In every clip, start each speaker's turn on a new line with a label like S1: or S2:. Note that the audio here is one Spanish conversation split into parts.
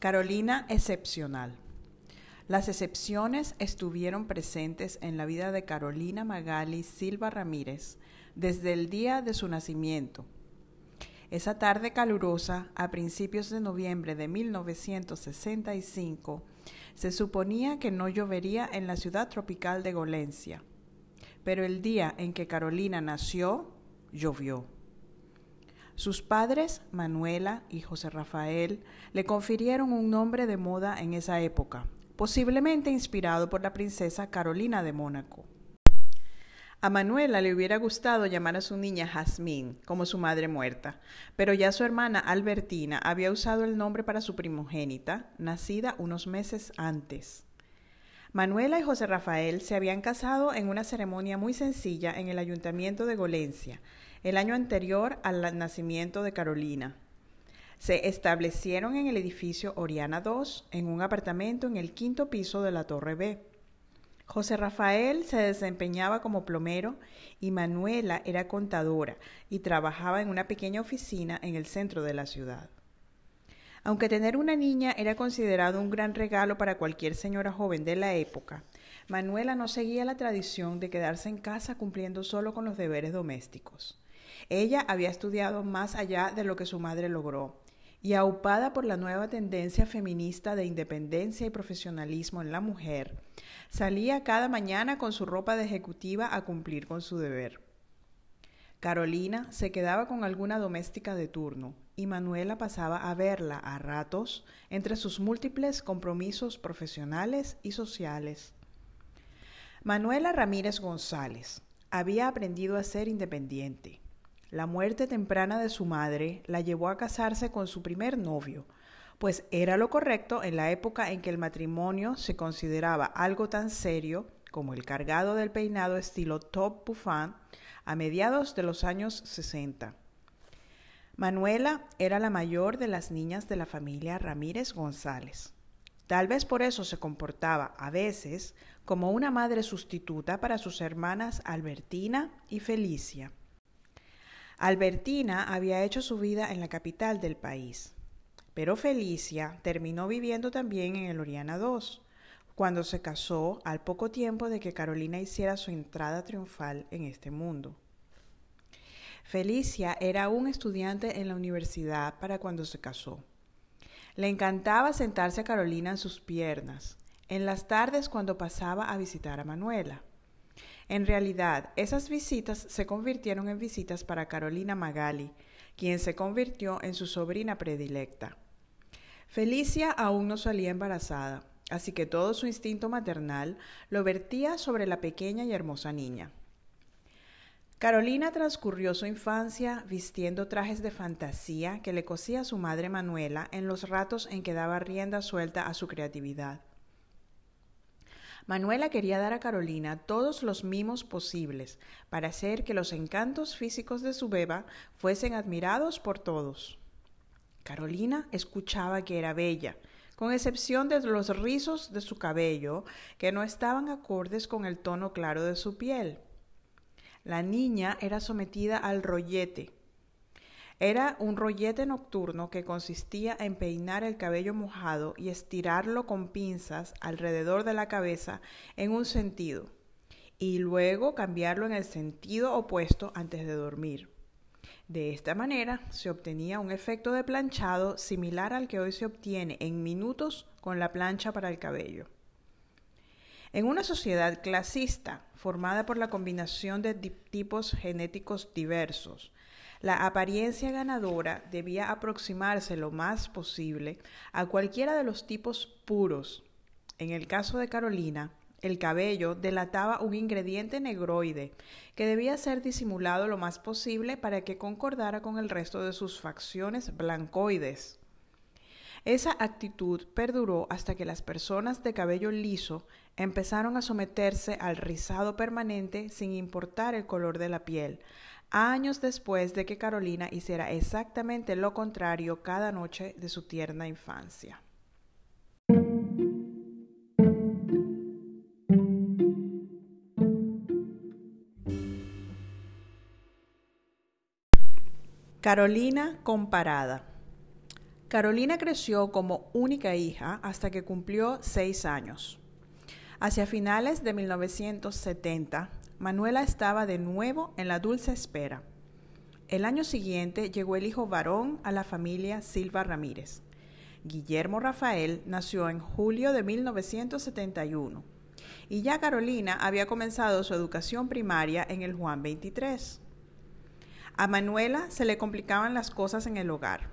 S1: Carolina excepcional. Las excepciones estuvieron presentes en la vida de Carolina Magali Silva Ramírez desde el día de su nacimiento. Esa tarde calurosa, a principios de noviembre de 1965, se suponía que no llovería en la ciudad tropical de Golencia, pero el día en que Carolina nació, llovió. Sus padres, Manuela y José Rafael, le confirieron un nombre de moda en esa época, posiblemente inspirado por la princesa Carolina de Mónaco. A Manuela le hubiera gustado llamar a su niña Jazmín, como su madre muerta, pero ya su hermana Albertina había usado el nombre para su primogénita, nacida unos meses antes. Manuela y José Rafael se habían casado en una ceremonia muy sencilla en el ayuntamiento de Golencia, el año anterior al nacimiento de Carolina. Se establecieron en el edificio Oriana II, en un apartamento en el quinto piso de la Torre B. José Rafael se desempeñaba como plomero y Manuela era contadora y trabajaba en una pequeña oficina en el centro de la ciudad. Aunque tener una niña era considerado un gran regalo para cualquier señora joven de la época, Manuela no seguía la tradición de quedarse en casa cumpliendo solo con los deberes domésticos. Ella había estudiado más allá de lo que su madre logró, y aupada por la nueva tendencia feminista de independencia y profesionalismo en la mujer, salía cada mañana con su ropa de ejecutiva a cumplir con su deber. Carolina se quedaba con alguna doméstica de turno y Manuela pasaba a verla a ratos entre sus múltiples compromisos profesionales y sociales. Manuela Ramírez González había aprendido a ser independiente. La muerte temprana de su madre la llevó a casarse con su primer novio, pues era lo correcto en la época en que el matrimonio se consideraba algo tan serio como el cargado del peinado estilo top buffin a mediados de los años 60. Manuela era la mayor de las niñas de la familia Ramírez González. Tal vez por eso se comportaba a veces como una madre sustituta para sus hermanas Albertina y Felicia. Albertina había hecho su vida en la capital del país, pero Felicia terminó viviendo también en el Oriana II, cuando se casó al poco tiempo de que Carolina hiciera su entrada triunfal en este mundo. Felicia era un estudiante en la universidad para cuando se casó. Le encantaba sentarse a Carolina en sus piernas, en las tardes cuando pasaba a visitar a Manuela. En realidad, esas visitas se convirtieron en visitas para Carolina Magali, quien se convirtió en su sobrina predilecta. Felicia aún no salía embarazada, así que todo su instinto maternal lo vertía sobre la pequeña y hermosa niña. Carolina transcurrió su infancia vistiendo trajes de fantasía que le cosía su madre Manuela en los ratos en que daba rienda suelta a su creatividad. Manuela quería dar a Carolina todos los mimos posibles para hacer que los encantos físicos de su beba fuesen admirados por todos. Carolina escuchaba que era bella, con excepción de los rizos de su cabello, que no estaban acordes con el tono claro de su piel. La niña era sometida al rollete, era un rollete nocturno que consistía en peinar el cabello mojado y estirarlo con pinzas alrededor de la cabeza en un sentido, y luego cambiarlo en el sentido opuesto antes de dormir. De esta manera se obtenía un efecto de planchado similar al que hoy se obtiene en minutos con la plancha para el cabello. En una sociedad clasista, formada por la combinación de tipos genéticos diversos, la apariencia ganadora debía aproximarse lo más posible a cualquiera de los tipos puros. En el caso de Carolina, el cabello delataba un ingrediente negroide que debía ser disimulado lo más posible para que concordara con el resto de sus facciones blancoides. Esa actitud perduró hasta que las personas de cabello liso empezaron a someterse al rizado permanente sin importar el color de la piel, años después de que Carolina hiciera exactamente lo contrario cada noche de su tierna infancia. Carolina comparada. Carolina creció como única hija hasta que cumplió seis años. Hacia finales de 1970, Manuela estaba de nuevo en la dulce espera. El año siguiente llegó el hijo varón a la familia Silva Ramírez. Guillermo Rafael nació en julio de 1971 y ya Carolina había comenzado su educación primaria en el Juan 23. A Manuela se le complicaban las cosas en el hogar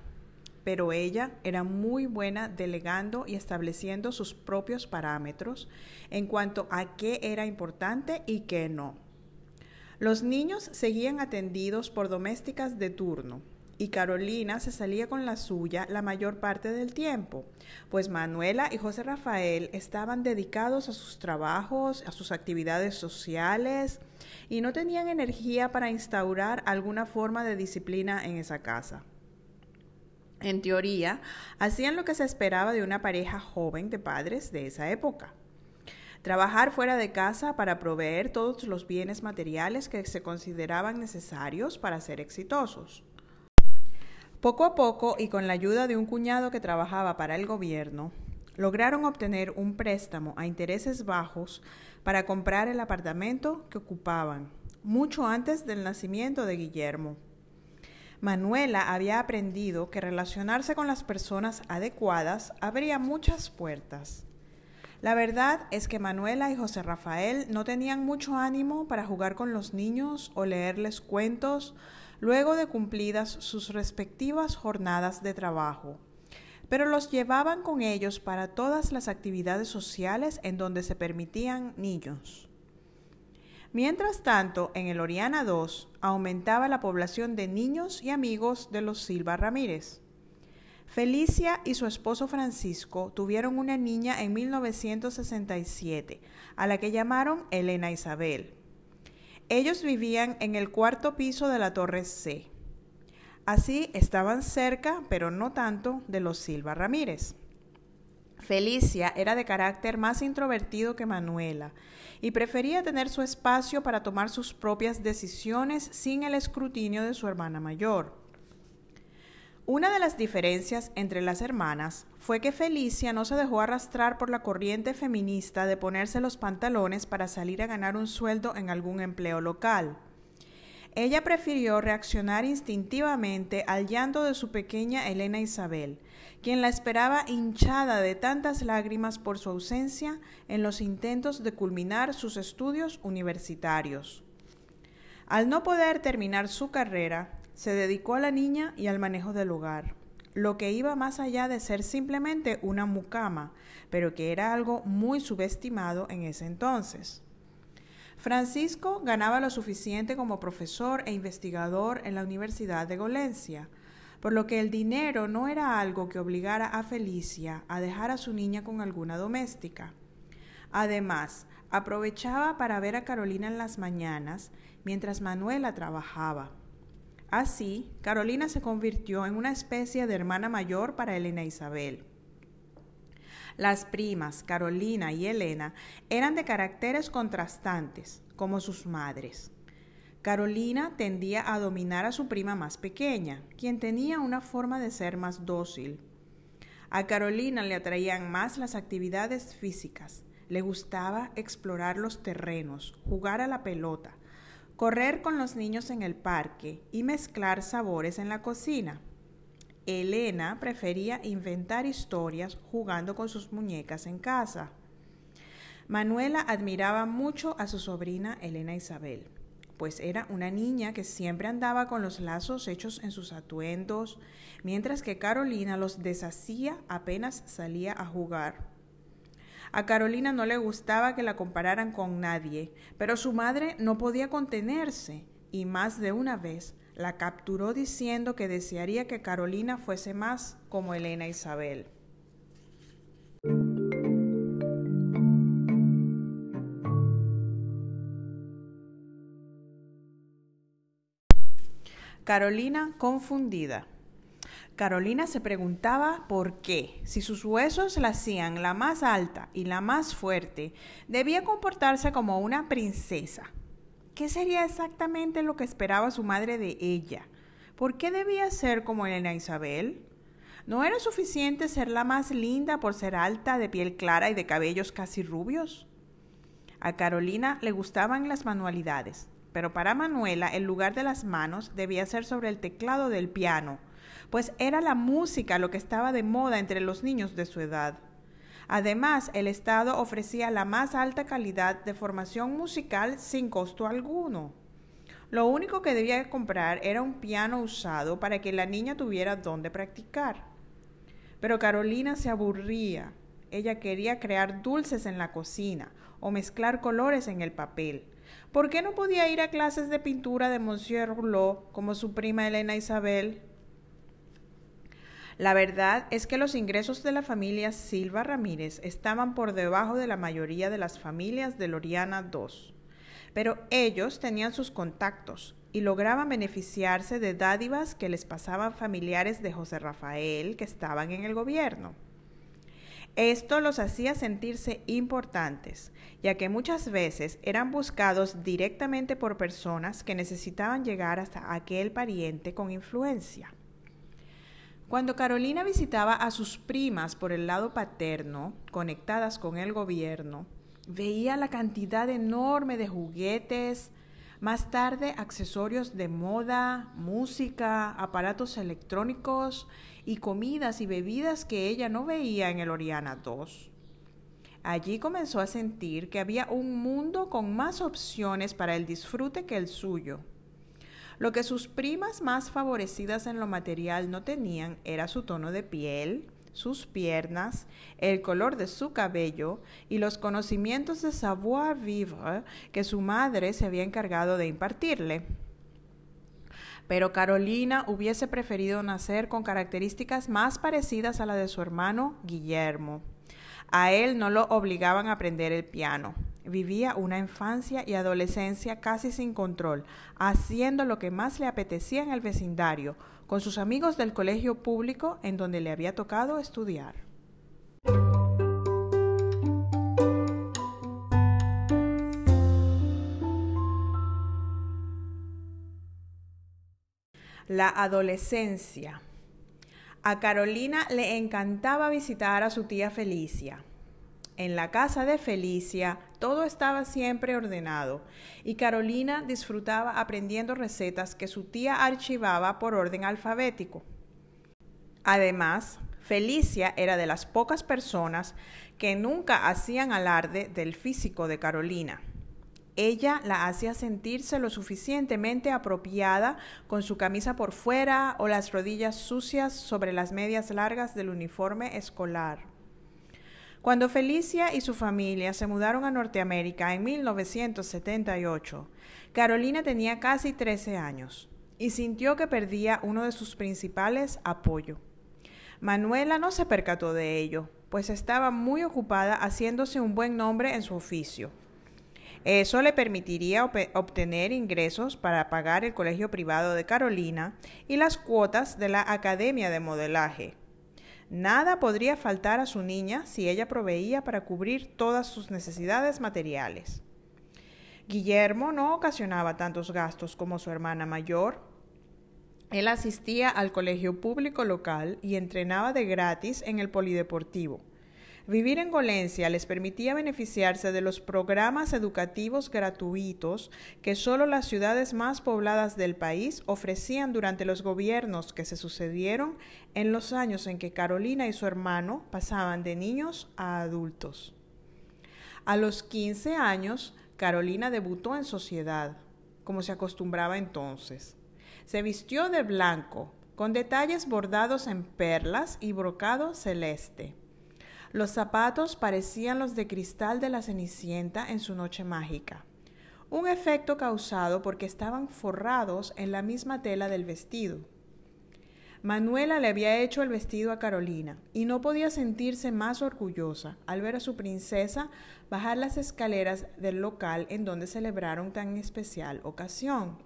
S1: pero ella era muy buena delegando y estableciendo sus propios parámetros en cuanto a qué era importante y qué no. Los niños seguían atendidos por domésticas de turno, y Carolina se salía con la suya la mayor parte del tiempo, pues Manuela y José Rafael estaban dedicados a sus trabajos, a sus actividades sociales y no tenían energía para instaurar alguna forma de disciplina en esa casa. En teoría, hacían lo que se esperaba de una pareja joven de padres de esa época. Trabajar fuera de casa para proveer todos los bienes materiales que se consideraban necesarios para ser exitosos. Poco a poco y con la ayuda de un cuñado que trabajaba para el gobierno, lograron obtener un préstamo a intereses bajos para comprar el apartamento que ocupaban, mucho antes del nacimiento de Guillermo. Manuela había aprendido que relacionarse con las personas adecuadas abría muchas puertas. La verdad es que Manuela y José Rafael no tenían mucho ánimo para jugar con los niños o leerles cuentos luego de cumplidas sus respectivas jornadas de trabajo, pero los llevaban con ellos para todas las actividades sociales en donde se permitían niños. Mientras tanto, en el Oriana II aumentaba la población de niños y amigos de los Silva Ramírez. Felicia y su esposo Francisco tuvieron una niña en 1967, a la que llamaron Elena Isabel. Ellos vivían en el cuarto piso de la Torre C. Así estaban cerca, pero no tanto, de los Silva Ramírez. Felicia era de carácter más introvertido que Manuela y prefería tener su espacio para tomar sus propias decisiones sin el escrutinio de su hermana mayor. Una de las diferencias entre las hermanas fue que Felicia no se dejó arrastrar por la corriente feminista de ponerse los pantalones para salir a ganar un sueldo en algún empleo local. Ella prefirió reaccionar instintivamente al llanto de su pequeña Elena Isabel, quien la esperaba hinchada de tantas lágrimas por su ausencia en los intentos de culminar sus estudios universitarios. Al no poder terminar su carrera, se dedicó a la niña y al manejo del hogar, lo que iba más allá de ser simplemente una mucama, pero que era algo muy subestimado en ese entonces. Francisco ganaba lo suficiente como profesor e investigador en la Universidad de Golencia, por lo que el dinero no era algo que obligara a Felicia a dejar a su niña con alguna doméstica. Además, aprovechaba para ver a Carolina en las mañanas mientras Manuela trabajaba. Así, Carolina se convirtió en una especie de hermana mayor para Elena Isabel. Las primas, Carolina y Elena, eran de caracteres contrastantes, como sus madres. Carolina tendía a dominar a su prima más pequeña, quien tenía una forma de ser más dócil. A Carolina le atraían más las actividades físicas. Le gustaba explorar los terrenos, jugar a la pelota, correr con los niños en el parque y mezclar sabores en la cocina. Elena prefería inventar historias jugando con sus muñecas en casa. Manuela admiraba mucho a su sobrina Elena Isabel pues era una niña que siempre andaba con los lazos hechos en sus atuendos, mientras que Carolina los deshacía apenas salía a jugar. A Carolina no le gustaba que la compararan con nadie, pero su madre no podía contenerse y más de una vez la capturó diciendo que desearía que Carolina fuese más como Elena Isabel. Carolina confundida. Carolina se preguntaba por qué, si sus huesos la hacían la más alta y la más fuerte, debía comportarse como una princesa. ¿Qué sería exactamente lo que esperaba su madre de ella? ¿Por qué debía ser como Elena Isabel? ¿No era suficiente ser la más linda por ser alta, de piel clara y de cabellos casi rubios? A Carolina le gustaban las manualidades, pero para Manuela el lugar de las manos debía ser sobre el teclado del piano, pues era la música lo que estaba de moda entre los niños de su edad. Además, el Estado ofrecía la más alta calidad de formación musical sin costo alguno. Lo único que debía comprar era un piano usado para que la niña tuviera donde practicar. Pero Carolina se aburría. Ella quería crear dulces en la cocina o mezclar colores en el papel. ¿Por qué no podía ir a clases de pintura de Monsieur Rouleau como su prima Elena Isabel? La verdad es que los ingresos de la familia Silva Ramírez estaban por debajo de la mayoría de las familias de Loriana II, pero ellos tenían sus contactos y lograban beneficiarse de dádivas que les pasaban familiares de José Rafael que estaban en el gobierno. Esto los hacía sentirse importantes, ya que muchas veces eran buscados directamente por personas que necesitaban llegar hasta aquel pariente con influencia. Cuando Carolina visitaba a sus primas por el lado paterno, conectadas con el gobierno, veía la cantidad enorme de juguetes, más tarde accesorios de moda, música, aparatos electrónicos y comidas y bebidas que ella no veía en el Oriana II. Allí comenzó a sentir que había un mundo con más opciones para el disfrute que el suyo. Lo que sus primas más favorecidas en lo material no tenían era su tono de piel, sus piernas, el color de su cabello y los conocimientos de savoir-vivre que su madre se había encargado de impartirle. Pero Carolina hubiese preferido nacer con características más parecidas a la de su hermano Guillermo. A él no lo obligaban a aprender el piano. Vivía una infancia y adolescencia casi sin control, haciendo lo que más le apetecía en el vecindario, con sus amigos del colegio público en donde le había tocado estudiar. La adolescencia. A Carolina le encantaba visitar a su tía Felicia. En la casa de Felicia todo estaba siempre ordenado y Carolina disfrutaba aprendiendo recetas que su tía archivaba por orden alfabético. Además, Felicia era de las pocas personas que nunca hacían alarde del físico de Carolina. Ella la hacía sentirse lo suficientemente apropiada con su camisa por fuera o las rodillas sucias sobre las medias largas del uniforme escolar. Cuando Felicia y su familia se mudaron a Norteamérica en 1978, Carolina tenía casi 13 años y sintió que perdía uno de sus principales apoyos. Manuela no se percató de ello, pues estaba muy ocupada haciéndose un buen nombre en su oficio. Eso le permitiría obtener ingresos para pagar el colegio privado de Carolina y las cuotas de la Academia de Modelaje. Nada podría faltar a su niña si ella proveía para cubrir todas sus necesidades materiales. Guillermo no ocasionaba tantos gastos como su hermana mayor. Él asistía al colegio público local y entrenaba de gratis en el polideportivo. Vivir en Golencia les permitía beneficiarse de los programas educativos gratuitos que solo las ciudades más pobladas del país ofrecían durante los gobiernos que se sucedieron en los años en que Carolina y su hermano pasaban de niños a adultos. A los 15 años, Carolina debutó en sociedad, como se acostumbraba entonces. Se vistió de blanco, con detalles bordados en perlas y brocado celeste. Los zapatos parecían los de cristal de la Cenicienta en su noche mágica, un efecto causado porque estaban forrados en la misma tela del vestido. Manuela le había hecho el vestido a Carolina y no podía sentirse más orgullosa al ver a su princesa bajar las escaleras del local en donde celebraron tan especial ocasión.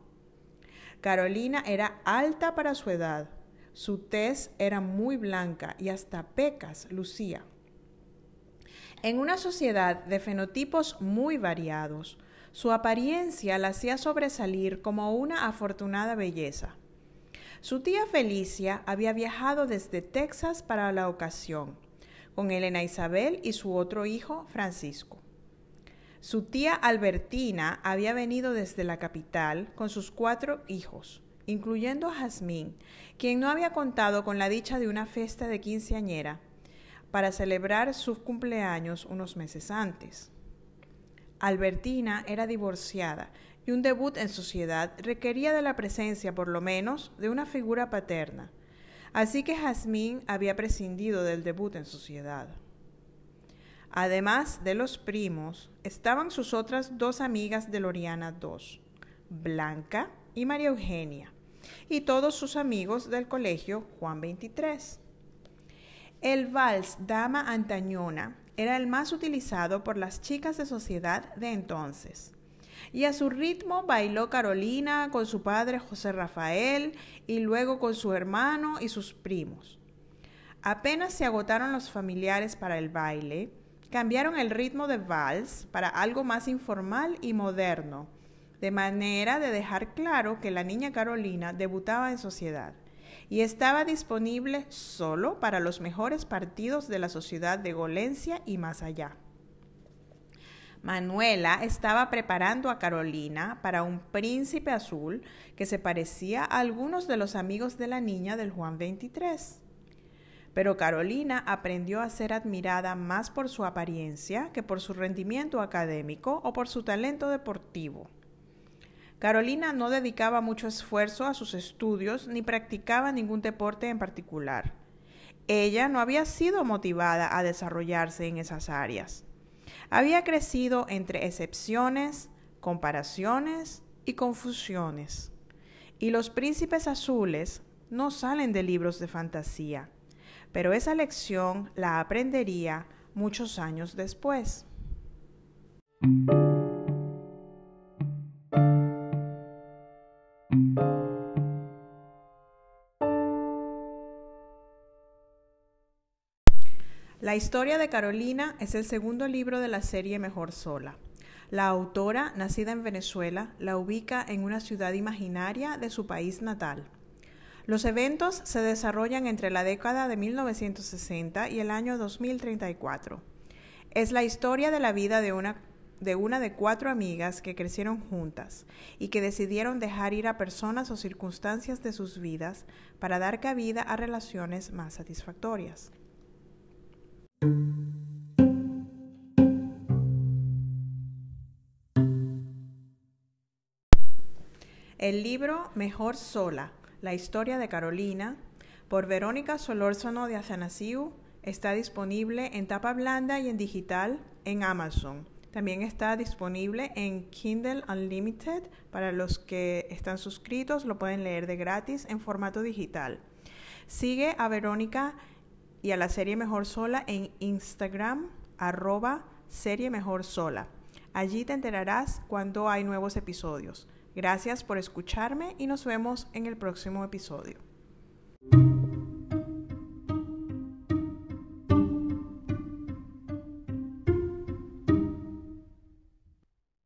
S1: Carolina era alta para su edad, su tez era muy blanca y hasta pecas lucía. En una sociedad de fenotipos muy variados, su apariencia la hacía sobresalir como una afortunada belleza. Su tía Felicia había viajado desde Texas para la ocasión, con Elena Isabel y su otro hijo, Francisco. Su tía Albertina había venido desde la capital con sus cuatro hijos, incluyendo a Jazmín, quien no había contado con la dicha de una fiesta de quinceañera para celebrar su cumpleaños unos meses antes. Albertina era divorciada y un debut en sociedad requería de la presencia, por lo menos, de una figura paterna. Así que Jazmín había prescindido del debut en sociedad. Además de los primos, estaban sus otras dos amigas de Loriana II, Blanca y María Eugenia, y todos sus amigos del colegio Juan 23. El vals Dama Antañona era el más utilizado por las chicas de sociedad de entonces. Y a su ritmo bailó Carolina con su padre José Rafael y luego con su hermano y sus primos. Apenas se agotaron los familiares para el baile, cambiaron el ritmo de vals para algo más informal y moderno, de manera de dejar claro que la niña Carolina debutaba en sociedad y estaba disponible solo para los mejores partidos de la sociedad de Golencia y más allá. Manuela estaba preparando a Carolina para un príncipe azul que se parecía a algunos de los amigos de la niña del Juan 23. Pero Carolina aprendió a ser admirada más por su apariencia que por su rendimiento académico o por su talento deportivo. Carolina no dedicaba mucho esfuerzo a sus estudios ni practicaba ningún deporte en particular. Ella no había sido motivada a desarrollarse en esas áreas. Había crecido entre excepciones, comparaciones y confusiones. Y los príncipes azules no salen de libros de fantasía, pero esa lección la aprendería muchos años después. La historia de Carolina es el segundo libro de la serie Mejor Sola. La autora, nacida en Venezuela, la ubica en una ciudad imaginaria de su país natal. Los eventos se desarrollan entre la década de 1960 y el año 2034. Es la historia de la vida de una de cuatro amigas que crecieron juntas y que decidieron dejar ir a personas o circunstancias de sus vidas para dar cabida a relaciones más satisfactorias. El libro Mejor Sola, la historia de Carolina, por Verónica Solórzano de Azanasiu, está disponible en tapa blanda y en digital en Amazon. También está disponible en Kindle Unlimited. Para los que están suscritos, lo pueden leer de gratis en formato digital. Sigue a Verónica y a la serie Mejor Sola en Instagram, arroba serie Mejor Sola. Allí te enterarás cuando hay nuevos episodios. Gracias por escucharme y nos vemos en el próximo episodio.